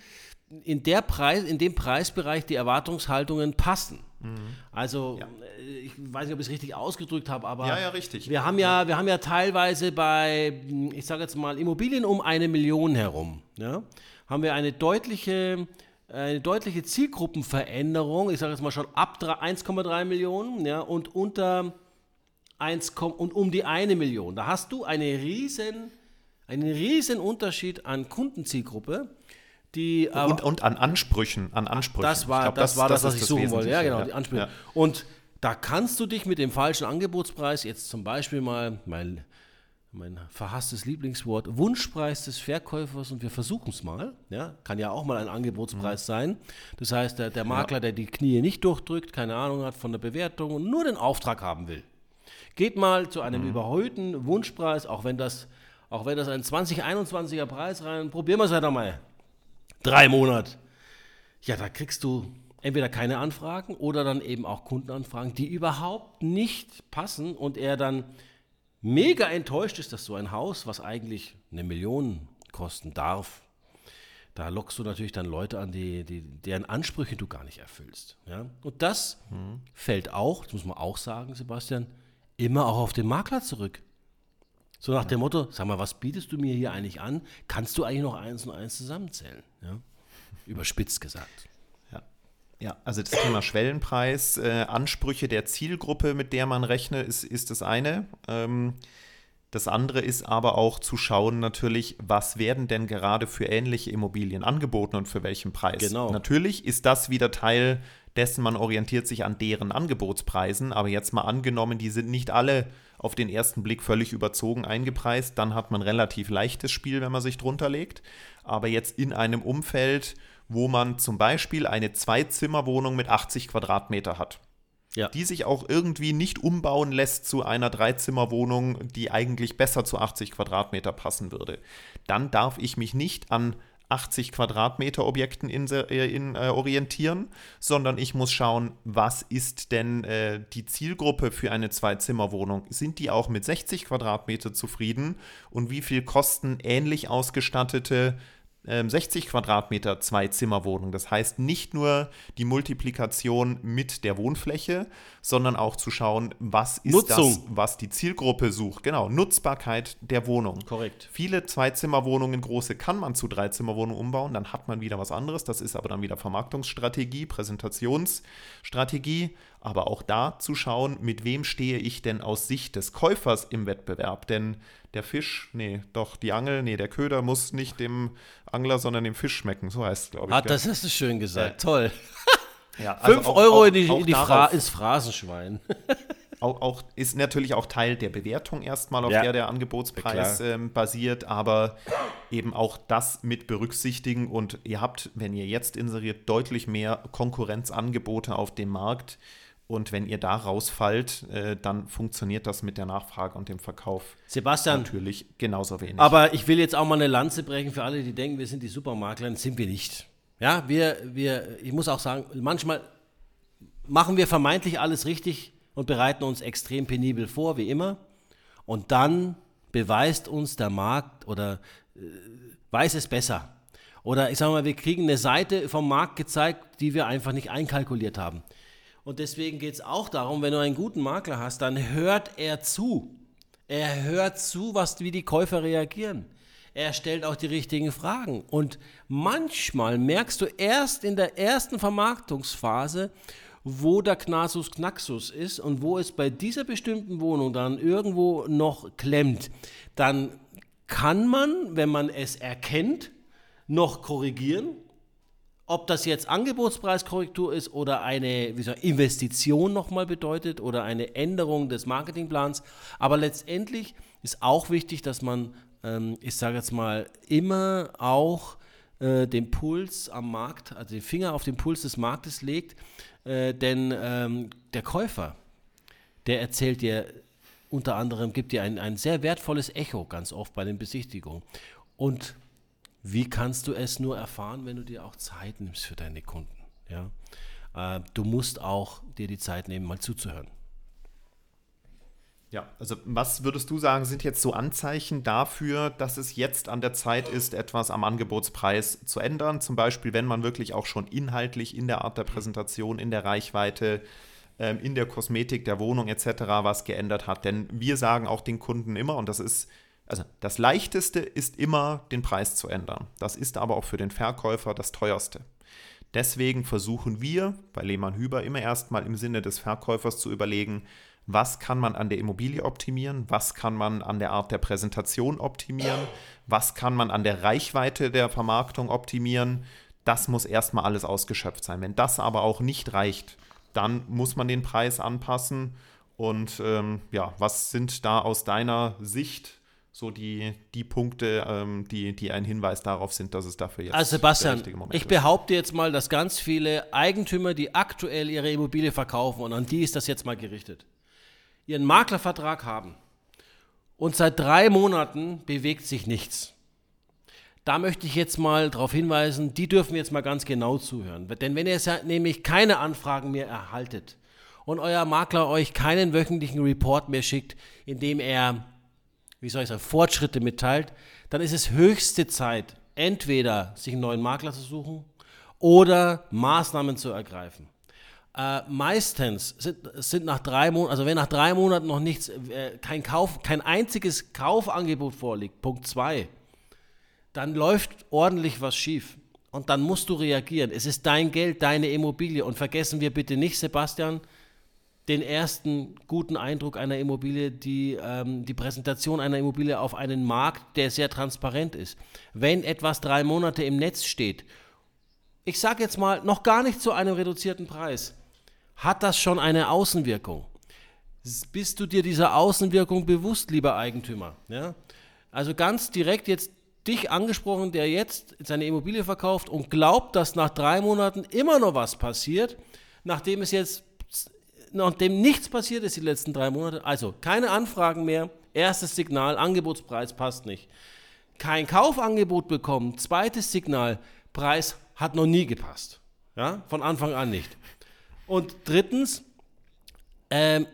in, der Preis, in dem Preisbereich die Erwartungshaltungen passen. Mhm. Also, ja. Äh, ich weiß nicht, ob ich es richtig ausgedrückt habe, aber ja, ja, richtig. Wir, haben ja, wir haben ja teilweise bei, ich sage jetzt mal, Immobilien um eine Million herum, ja, haben wir eine deutliche, eine deutliche Zielgruppenveränderung, ich sage jetzt mal schon ab 1,3 Millionen ja, und unter 1, und um die eine Million. Da hast du eine riesen einen riesen Unterschied an Kundenzielgruppe, die und, und an Ansprüchen, an Ansprüchen. Das war, glaub, das, das, war das, was ich suchen wollte. Ja, genau, ja. die Ansprüche. Ja. Und da kannst du dich mit dem falschen Angebotspreis, jetzt zum Beispiel mal mein, mein verhasstes Lieblingswort, Wunschpreis des Verkäufers und wir versuchen es mal. Ja, kann ja auch mal ein Angebotspreis mhm. sein. Das heißt, der, der Makler, der die Knie nicht durchdrückt, keine Ahnung hat von der Bewertung und nur den Auftrag haben will. Geht mal zu einem mhm. überhöhten Wunschpreis, auch wenn das, auch wenn das ein 2021er Preis rein, probieren wir es halt mal. Drei Monate. Ja, da kriegst du entweder keine Anfragen oder dann eben auch Kundenanfragen, die überhaupt nicht passen und er dann mega enttäuscht ist, dass so ein Haus, was eigentlich eine Million kosten darf, da lockst du natürlich dann Leute an, die, die, deren Ansprüche du gar nicht erfüllst. Ja? Und das mhm. fällt auch, das muss man auch sagen, Sebastian, immer auch auf den Makler zurück. So nach ja. dem Motto, sag mal, was bietest du mir hier eigentlich an? Kannst du eigentlich noch eins und eins zusammenzählen? Ja? Überspitzt gesagt. Ja, also das Thema Schwellenpreis, äh, Ansprüche der Zielgruppe, mit der man rechnet, ist, ist das eine. Ähm, das andere ist aber auch zu schauen natürlich, was werden denn gerade für ähnliche Immobilien angeboten und für welchen Preis. Genau. Natürlich ist das wieder Teil dessen, man orientiert sich an deren Angebotspreisen, aber jetzt mal angenommen, die sind nicht alle auf den ersten Blick völlig überzogen eingepreist, dann hat man relativ leichtes Spiel, wenn man sich drunter legt. Aber jetzt in einem Umfeld, wo man zum Beispiel eine Zwei-Zimmer-Wohnung mit 80 Quadratmeter hat. Ja. Die sich auch irgendwie nicht umbauen lässt zu einer Dreizimmerwohnung, die eigentlich besser zu 80 Quadratmeter passen würde. Dann darf ich mich nicht an 80 Quadratmeter Objekten in, äh, in, äh, orientieren, sondern ich muss schauen, was ist denn äh, die Zielgruppe für eine Zwei-Zimmer-Wohnung? Sind die auch mit 60 Quadratmeter zufrieden? Und wie viel kosten ähnlich ausgestattete 60 ähm, Quadratmeter Zwei-Zimmer-Wohnung. Das heißt nicht nur die Multiplikation mit der Wohnfläche, sondern auch zu schauen, was ist Nutzung. das, was die Zielgruppe sucht. Genau, Nutzbarkeit der Wohnung. Korrekt. Viele Zwei-Zimmer-Wohnungen, große, kann man zu Drei-Zimmer-Wohnungen umbauen, dann hat man wieder was anderes. Das ist aber dann wieder Vermarktungsstrategie, Präsentationsstrategie aber auch da zu schauen, mit wem stehe ich denn aus Sicht des Käufers im Wettbewerb. Denn der Fisch, nee, doch, die Angel, nee, der Köder muss nicht dem Angler, sondern dem Fisch schmecken. So heißt es, glaube ich. Ah, das hast du schön gesagt. Äh, Toll. Ja, also Fünf auch, Euro auch, in die, in die Fra ins Phrasenschwein. auch, auch, ist natürlich auch Teil der Bewertung erstmal, auf ja. der der Angebotspreis ähm, basiert, aber eben auch das mit berücksichtigen und ihr habt, wenn ihr jetzt inseriert, deutlich mehr Konkurrenzangebote auf dem Markt und wenn ihr da rausfallt, äh, dann funktioniert das mit der Nachfrage und dem Verkauf Sebastian, natürlich genauso wenig. Aber ich will jetzt auch mal eine Lanze brechen für alle, die denken, wir sind die Supermakler. Sind wir nicht. Ja, wir, wir, ich muss auch sagen, manchmal machen wir vermeintlich alles richtig und bereiten uns extrem penibel vor, wie immer. Und dann beweist uns der Markt oder äh, weiß es besser. Oder ich sage mal, wir kriegen eine Seite vom Markt gezeigt, die wir einfach nicht einkalkuliert haben. Und deswegen geht es auch darum, wenn du einen guten Makler hast, dann hört er zu. Er hört zu, was, wie die Käufer reagieren. Er stellt auch die richtigen Fragen. Und manchmal merkst du erst in der ersten Vermarktungsphase, wo der Knasus Knaxus ist und wo es bei dieser bestimmten Wohnung dann irgendwo noch klemmt. Dann kann man, wenn man es erkennt, noch korrigieren ob das jetzt Angebotspreiskorrektur ist oder eine wie soll, Investition nochmal bedeutet oder eine Änderung des Marketingplans. Aber letztendlich ist auch wichtig, dass man, ähm, ich sage jetzt mal, immer auch äh, den Puls am Markt, also den Finger auf den Puls des Marktes legt. Äh, denn ähm, der Käufer, der erzählt dir unter anderem, gibt dir ein, ein sehr wertvolles Echo ganz oft bei den Besichtigungen. Und wie kannst du es nur erfahren, wenn du dir auch Zeit nimmst für deine Kunden? Ja? Äh, du musst auch dir die Zeit nehmen, mal zuzuhören. Ja, also was würdest du sagen, sind jetzt so Anzeichen dafür, dass es jetzt an der Zeit ist, etwas am Angebotspreis zu ändern? Zum Beispiel, wenn man wirklich auch schon inhaltlich in der Art der Präsentation, in der Reichweite, ähm, in der Kosmetik der Wohnung etc. was geändert hat. Denn wir sagen auch den Kunden immer, und das ist also das Leichteste ist immer, den Preis zu ändern. Das ist aber auch für den Verkäufer das Teuerste. Deswegen versuchen wir bei Lehmann Hüber immer erstmal im Sinne des Verkäufers zu überlegen, was kann man an der Immobilie optimieren, was kann man an der Art der Präsentation optimieren, was kann man an der Reichweite der Vermarktung optimieren. Das muss erstmal alles ausgeschöpft sein. Wenn das aber auch nicht reicht, dann muss man den Preis anpassen. Und ähm, ja, was sind da aus deiner Sicht so die, die Punkte, ähm, die, die ein Hinweis darauf sind, dass es dafür jetzt also Sebastian, ich ist. behaupte jetzt mal, dass ganz viele Eigentümer, die aktuell ihre Immobilie verkaufen, und an die ist das jetzt mal gerichtet, ihren Maklervertrag haben und seit drei Monaten bewegt sich nichts. Da möchte ich jetzt mal darauf hinweisen, die dürfen jetzt mal ganz genau zuhören. Denn wenn ihr nämlich keine Anfragen mehr erhaltet und euer Makler euch keinen wöchentlichen Report mehr schickt, in dem er wie soll ich sagen, Fortschritte mitteilt, dann ist es höchste Zeit, entweder sich einen neuen Makler zu suchen oder Maßnahmen zu ergreifen. Äh, meistens sind, sind nach drei Monaten, also wenn nach drei Monaten noch nichts, äh, kein Kauf, kein einziges Kaufangebot vorliegt, Punkt zwei, dann läuft ordentlich was schief. Und dann musst du reagieren. Es ist dein Geld, deine Immobilie. Und vergessen wir bitte nicht, Sebastian, den ersten guten Eindruck einer Immobilie, die, ähm, die Präsentation einer Immobilie auf einen Markt, der sehr transparent ist. Wenn etwas drei Monate im Netz steht, ich sage jetzt mal noch gar nicht zu einem reduzierten Preis, hat das schon eine Außenwirkung. Bist du dir dieser Außenwirkung bewusst, lieber Eigentümer? Ja? Also ganz direkt jetzt dich angesprochen, der jetzt seine Immobilie verkauft und glaubt, dass nach drei Monaten immer noch was passiert, nachdem es jetzt nachdem nichts passiert ist die letzten drei Monate, also keine Anfragen mehr, erstes Signal, Angebotspreis passt nicht. Kein Kaufangebot bekommen, zweites Signal, Preis hat noch nie gepasst. Ja, von Anfang an nicht. Und drittens, ähm,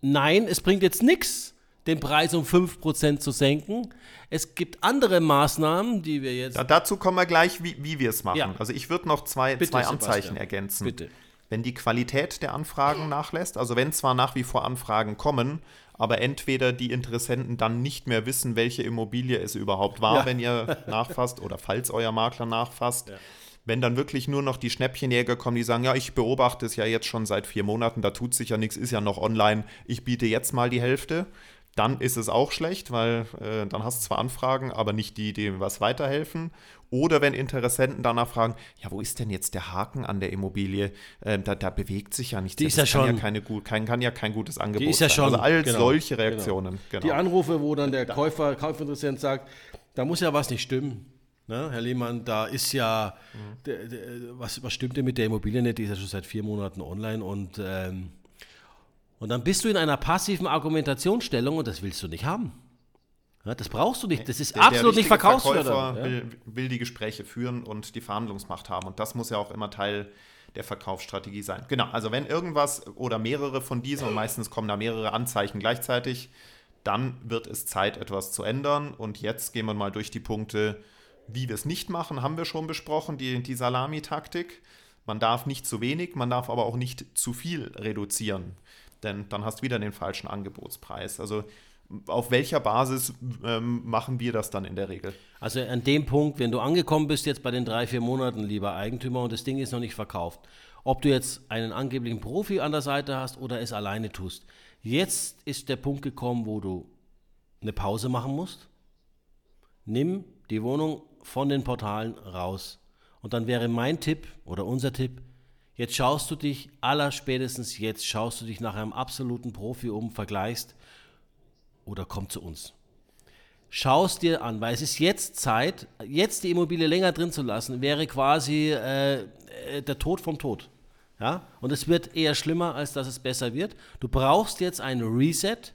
nein, es bringt jetzt nichts, den Preis um 5% zu senken. Es gibt andere Maßnahmen, die wir jetzt. Ja, dazu kommen wir gleich, wie, wie wir es machen. Ja. Also ich würde noch zwei, Bitte, zwei Anzeichen ergänzen. Bitte wenn die Qualität der Anfragen nachlässt. Also wenn zwar nach wie vor Anfragen kommen, aber entweder die Interessenten dann nicht mehr wissen, welche Immobilie es überhaupt war, ja. wenn ihr nachfasst oder falls euer Makler nachfasst. Ja. Wenn dann wirklich nur noch die Schnäppchenjäger kommen, die sagen, ja, ich beobachte es ja jetzt schon seit vier Monaten, da tut sich ja nichts, ist ja noch online, ich biete jetzt mal die Hälfte dann ist es auch schlecht, weil äh, dann hast du zwar Anfragen, aber nicht die, die was weiterhelfen. Oder wenn Interessenten danach fragen, ja, wo ist denn jetzt der Haken an der Immobilie? Äh, da, da, bewegt sich ja nichts. Die ist ja schon, ja keine, kein, kann ja kein gutes Angebot die ist ja sein. Schon, also all genau, solche Reaktionen. Genau. Genau. Die Anrufe, wo dann der Käufer, Kaufinteressent sagt, da muss ja was nicht stimmen. Ne, Herr Lehmann, da ist ja, mhm. was, was stimmt denn mit der Immobilie nicht? Die ist ja schon seit vier Monaten online und ähm, und dann bist du in einer passiven Argumentationsstellung und das willst du nicht haben. Ja, das brauchst du nicht. Das ist der, absolut der nicht verkaufsfördernd. Ja? Will, will die Gespräche führen und die Verhandlungsmacht haben. Und das muss ja auch immer Teil der Verkaufsstrategie sein. Genau, also wenn irgendwas oder mehrere von diesen, und meistens kommen da mehrere Anzeichen gleichzeitig, dann wird es Zeit, etwas zu ändern. Und jetzt gehen wir mal durch die Punkte, wie wir es nicht machen, haben wir schon besprochen, die, die Salami-Taktik. Man darf nicht zu wenig, man darf aber auch nicht zu viel reduzieren denn dann hast du wieder den falschen Angebotspreis. Also auf welcher Basis ähm, machen wir das dann in der Regel? Also an dem Punkt, wenn du angekommen bist jetzt bei den drei, vier Monaten, lieber Eigentümer, und das Ding ist noch nicht verkauft, ob du jetzt einen angeblichen Profi an der Seite hast oder es alleine tust. Jetzt ist der Punkt gekommen, wo du eine Pause machen musst. Nimm die Wohnung von den Portalen raus. Und dann wäre mein Tipp oder unser Tipp, Jetzt schaust du dich, allerspätestens jetzt schaust du dich nach einem absoluten Profi um, vergleichst oder komm zu uns. Schaust dir an, weil es ist jetzt Zeit, jetzt die Immobilie länger drin zu lassen, wäre quasi äh, äh, der Tod vom Tod. Ja? Und es wird eher schlimmer, als dass es besser wird. Du brauchst jetzt ein Reset.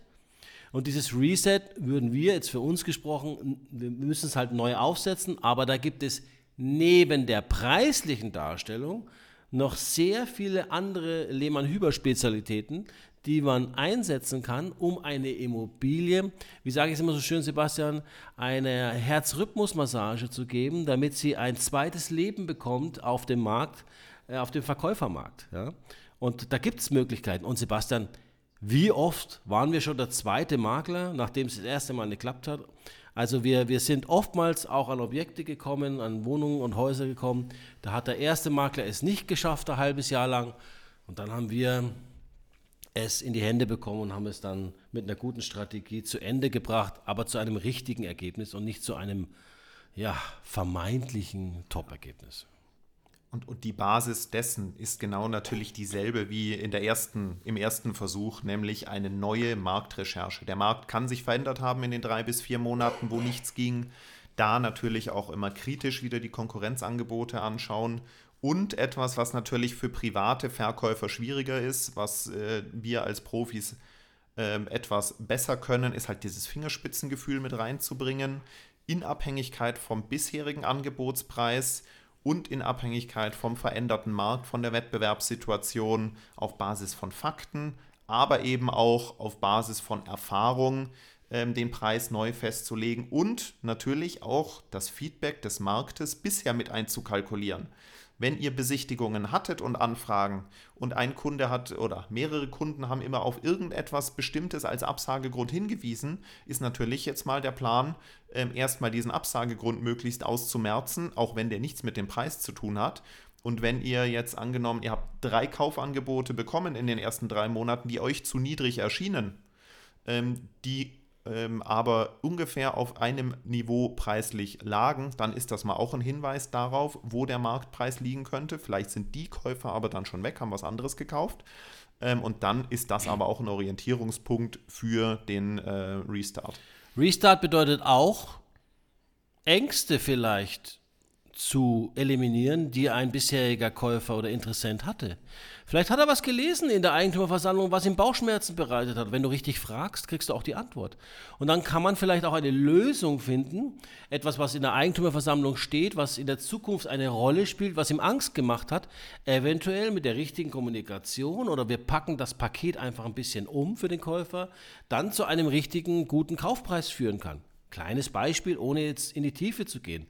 Und dieses Reset würden wir jetzt für uns gesprochen, wir müssen es halt neu aufsetzen, aber da gibt es neben der preislichen Darstellung noch sehr viele andere Lehmann-Hüber-Spezialitäten, die man einsetzen kann, um eine Immobilie, wie sage ich es immer so schön, Sebastian, eine Herzrhythmusmassage zu geben, damit sie ein zweites Leben bekommt auf dem Markt, äh, auf dem Verkäufermarkt. Ja? Und da gibt es Möglichkeiten. Und Sebastian, wie oft waren wir schon der zweite Makler, nachdem es das erste Mal geklappt hat? Also wir, wir sind oftmals auch an Objekte gekommen, an Wohnungen und Häuser gekommen. Da hat der erste Makler es nicht geschafft, ein halbes Jahr lang. Und dann haben wir es in die Hände bekommen und haben es dann mit einer guten Strategie zu Ende gebracht, aber zu einem richtigen Ergebnis und nicht zu einem ja, vermeintlichen Top-Ergebnis. Und, und, die Basis dessen ist genau natürlich dieselbe wie in der ersten, im ersten Versuch, nämlich eine neue Marktrecherche. Der Markt kann sich verändert haben in den drei bis vier Monaten, wo nichts ging. Da natürlich auch immer kritisch wieder die Konkurrenzangebote anschauen. Und etwas, was natürlich für private Verkäufer schwieriger ist, was äh, wir als Profis äh, etwas besser können, ist halt dieses Fingerspitzengefühl mit reinzubringen, in Abhängigkeit vom bisherigen Angebotspreis und in Abhängigkeit vom veränderten Markt, von der Wettbewerbssituation auf Basis von Fakten, aber eben auch auf Basis von Erfahrung ähm, den Preis neu festzulegen und natürlich auch das Feedback des Marktes bisher mit einzukalkulieren. Wenn ihr Besichtigungen hattet und Anfragen und ein Kunde hat oder mehrere Kunden haben immer auf irgendetwas Bestimmtes als Absagegrund hingewiesen, ist natürlich jetzt mal der Plan, ähm, erstmal diesen Absagegrund möglichst auszumerzen, auch wenn der nichts mit dem Preis zu tun hat. Und wenn ihr jetzt angenommen, ihr habt drei Kaufangebote bekommen in den ersten drei Monaten, die euch zu niedrig erschienen, ähm, die ähm, aber ungefähr auf einem Niveau preislich lagen, dann ist das mal auch ein Hinweis darauf, wo der Marktpreis liegen könnte. Vielleicht sind die Käufer aber dann schon weg, haben was anderes gekauft. Ähm, und dann ist das aber auch ein Orientierungspunkt für den äh, Restart. Restart bedeutet auch, Ängste vielleicht zu eliminieren, die ein bisheriger Käufer oder Interessent hatte. Vielleicht hat er was gelesen in der Eigentümerversammlung, was ihm Bauchschmerzen bereitet hat. Wenn du richtig fragst, kriegst du auch die Antwort. Und dann kann man vielleicht auch eine Lösung finden, etwas, was in der Eigentümerversammlung steht, was in der Zukunft eine Rolle spielt, was ihm Angst gemacht hat, eventuell mit der richtigen Kommunikation oder wir packen das Paket einfach ein bisschen um für den Käufer, dann zu einem richtigen, guten Kaufpreis führen kann. Kleines Beispiel, ohne jetzt in die Tiefe zu gehen.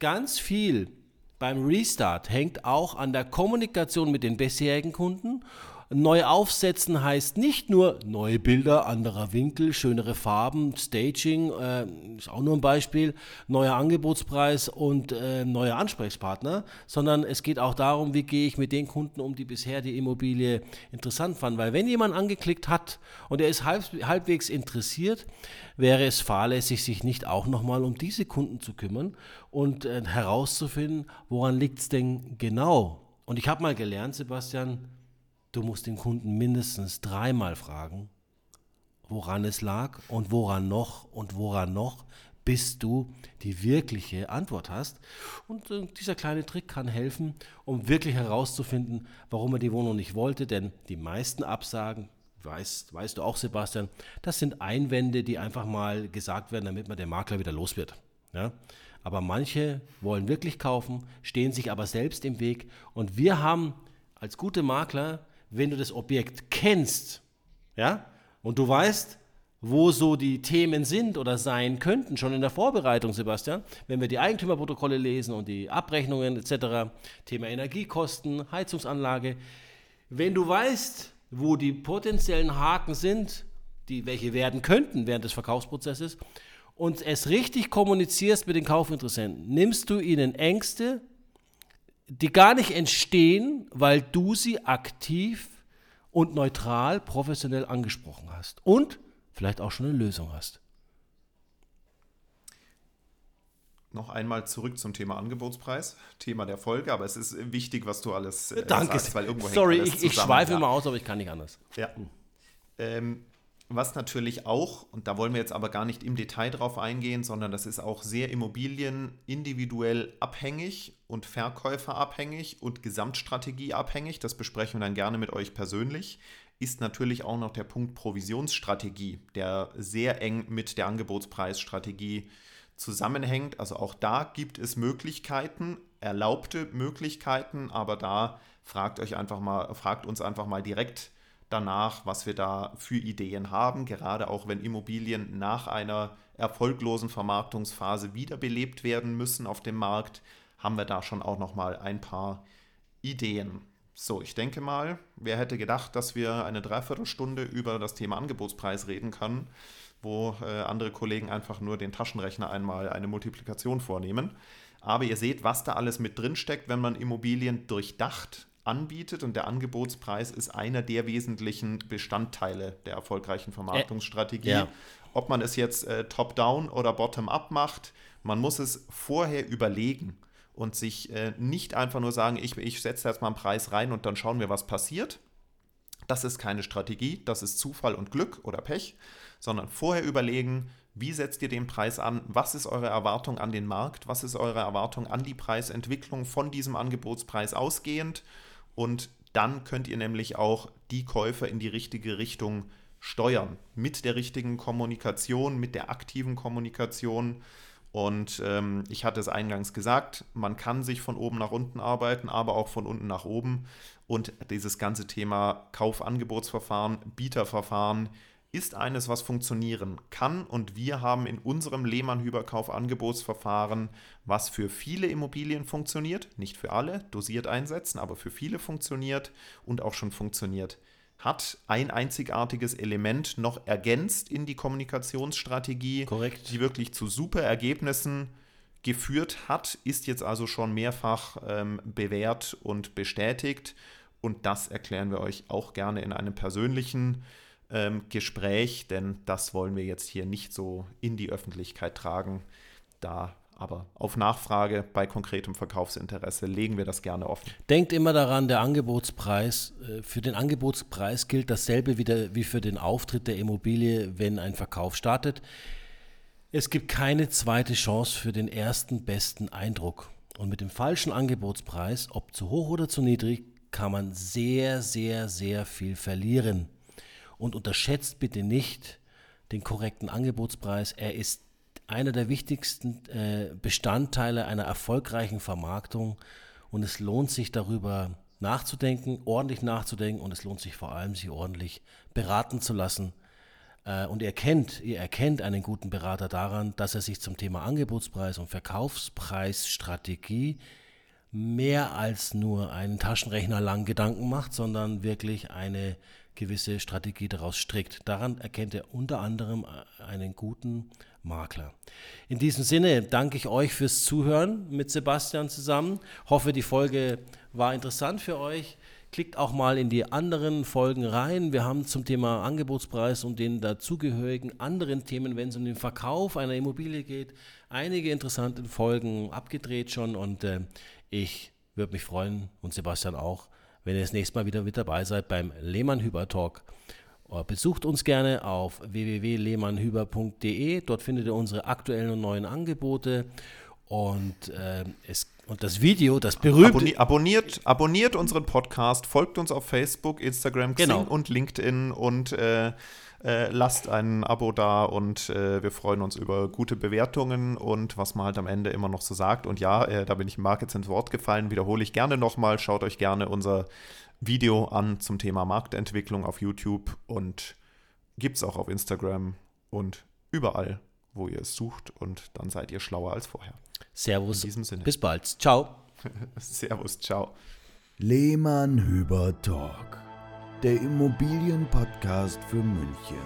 Ganz viel beim Restart hängt auch an der Kommunikation mit den bisherigen Kunden Neu aufsetzen heißt nicht nur neue Bilder, anderer Winkel, schönere Farben, Staging, äh, ist auch nur ein Beispiel, neuer Angebotspreis und äh, neuer Ansprechpartner, sondern es geht auch darum, wie gehe ich mit den Kunden um, die bisher die Immobilie interessant fanden. Weil wenn jemand angeklickt hat und er ist halb, halbwegs interessiert, wäre es fahrlässig, sich nicht auch nochmal um diese Kunden zu kümmern und äh, herauszufinden, woran liegt es denn genau. Und ich habe mal gelernt, Sebastian, Du musst den Kunden mindestens dreimal fragen, woran es lag und woran noch und woran noch, bis du die wirkliche Antwort hast. Und äh, dieser kleine Trick kann helfen, um wirklich herauszufinden, warum er die Wohnung nicht wollte. Denn die meisten Absagen, weißt, weißt du auch, Sebastian, das sind Einwände, die einfach mal gesagt werden, damit man der Makler wieder los wird. Ja? Aber manche wollen wirklich kaufen, stehen sich aber selbst im Weg. Und wir haben als gute Makler wenn du das Objekt kennst, ja, und du weißt, wo so die Themen sind oder sein könnten, schon in der Vorbereitung, Sebastian, wenn wir die Eigentümerprotokolle lesen und die Abrechnungen etc., Thema Energiekosten, Heizungsanlage, wenn du weißt, wo die potenziellen Haken sind, die welche werden könnten während des Verkaufsprozesses, und es richtig kommunizierst mit den Kaufinteressenten, nimmst du ihnen Ängste, die gar nicht entstehen, weil du sie aktiv und neutral, professionell angesprochen hast und vielleicht auch schon eine Lösung hast. Noch einmal zurück zum Thema Angebotspreis, Thema der Folge, aber es ist wichtig, was du alles äh, Danke. sagst, weil irgendwo Sorry, hängt alles ich, ich schweife ja. immer aus, aber ich kann nicht anders. Ja. Ähm, was natürlich auch, und da wollen wir jetzt aber gar nicht im Detail drauf eingehen, sondern das ist auch sehr Immobilien individuell abhängig und verkäuferabhängig und gesamtstrategieabhängig, das besprechen wir dann gerne mit euch persönlich, ist natürlich auch noch der Punkt Provisionsstrategie, der sehr eng mit der Angebotspreisstrategie zusammenhängt. Also auch da gibt es Möglichkeiten, erlaubte Möglichkeiten, aber da fragt euch einfach mal, fragt uns einfach mal direkt danach, was wir da für Ideen haben, gerade auch wenn Immobilien nach einer erfolglosen Vermarktungsphase wiederbelebt werden müssen auf dem Markt, haben wir da schon auch noch mal ein paar Ideen. So, ich denke mal, wer hätte gedacht, dass wir eine Dreiviertelstunde über das Thema Angebotspreis reden können, wo äh, andere Kollegen einfach nur den Taschenrechner einmal eine Multiplikation vornehmen. Aber ihr seht, was da alles mit drin steckt, wenn man Immobilien durchdacht anbietet und der Angebotspreis ist einer der wesentlichen Bestandteile der erfolgreichen Vermarktungsstrategie. Ja. Ob man es jetzt äh, top-down oder bottom-up macht, man muss es vorher überlegen und sich äh, nicht einfach nur sagen, ich, ich setze jetzt mal einen Preis rein und dann schauen wir, was passiert. Das ist keine Strategie, das ist Zufall und Glück oder Pech, sondern vorher überlegen, wie setzt ihr den Preis an? Was ist eure Erwartung an den Markt? Was ist eure Erwartung an die Preisentwicklung von diesem Angebotspreis ausgehend? Und dann könnt ihr nämlich auch die Käufer in die richtige Richtung steuern. Mit der richtigen Kommunikation, mit der aktiven Kommunikation. Und ähm, ich hatte es eingangs gesagt, man kann sich von oben nach unten arbeiten, aber auch von unten nach oben. Und dieses ganze Thema Kaufangebotsverfahren, Bieterverfahren ist eines, was funktionieren kann. Und wir haben in unserem Lehmann-Hüber-Kaufangebotsverfahren, was für viele Immobilien funktioniert, nicht für alle, dosiert einsetzen, aber für viele funktioniert und auch schon funktioniert hat ein einzigartiges Element noch ergänzt in die Kommunikationsstrategie, Korrekt. die wirklich zu super Ergebnissen geführt hat, ist jetzt also schon mehrfach ähm, bewährt und bestätigt. Und das erklären wir euch auch gerne in einem persönlichen ähm, Gespräch, denn das wollen wir jetzt hier nicht so in die Öffentlichkeit tragen. Da aber auf Nachfrage bei konkretem Verkaufsinteresse legen wir das gerne offen. Denkt immer daran, der Angebotspreis, äh, für den Angebotspreis gilt dasselbe wie, der, wie für den Auftritt der Immobilie, wenn ein Verkauf startet. Es gibt keine zweite Chance für den ersten besten Eindruck. Und mit dem falschen Angebotspreis, ob zu hoch oder zu niedrig, kann man sehr, sehr, sehr viel verlieren. Und unterschätzt bitte nicht den korrekten Angebotspreis. Er ist einer der wichtigsten äh, Bestandteile einer erfolgreichen Vermarktung und es lohnt sich darüber nachzudenken, ordentlich nachzudenken und es lohnt sich vor allem, sich ordentlich beraten zu lassen. Äh, und ihr kennt, ihr erkennt einen guten Berater daran, dass er sich zum Thema Angebotspreis und Verkaufspreisstrategie mehr als nur einen Taschenrechner lang Gedanken macht, sondern wirklich eine gewisse Strategie daraus strickt. Daran erkennt er unter anderem einen guten Makler. In diesem Sinne danke ich euch fürs Zuhören mit Sebastian zusammen. Hoffe, die Folge war interessant für euch. Klickt auch mal in die anderen Folgen rein. Wir haben zum Thema Angebotspreis und den dazugehörigen anderen Themen, wenn es um den Verkauf einer Immobilie geht, einige interessante Folgen abgedreht schon und äh, ich würde mich freuen und Sebastian auch, wenn ihr das nächste Mal wieder mit dabei seid beim Lehmann Hüber Talk. Äh, besucht uns gerne auf www.lehmannhüber.de. Dort findet ihr unsere aktuellen und neuen Angebote. Und, äh, es, und das Video, das berühmte. Abonni abonniert, abonniert unseren Podcast, folgt uns auf Facebook, Instagram, Xing genau. und LinkedIn und äh, äh, lasst ein Abo da und äh, wir freuen uns über gute Bewertungen und was man halt am Ende immer noch so sagt. Und ja, äh, da bin ich Marc jetzt ins Wort gefallen, wiederhole ich gerne nochmal. Schaut euch gerne unser Video an zum Thema Marktentwicklung auf YouTube und gibt es auch auf Instagram und überall, wo ihr es sucht und dann seid ihr schlauer als vorher. Servus. In diesem Sinne. Bis bald. Ciao. Servus. Ciao. Lehmann Hüber Talk der Immobilienpodcast für München.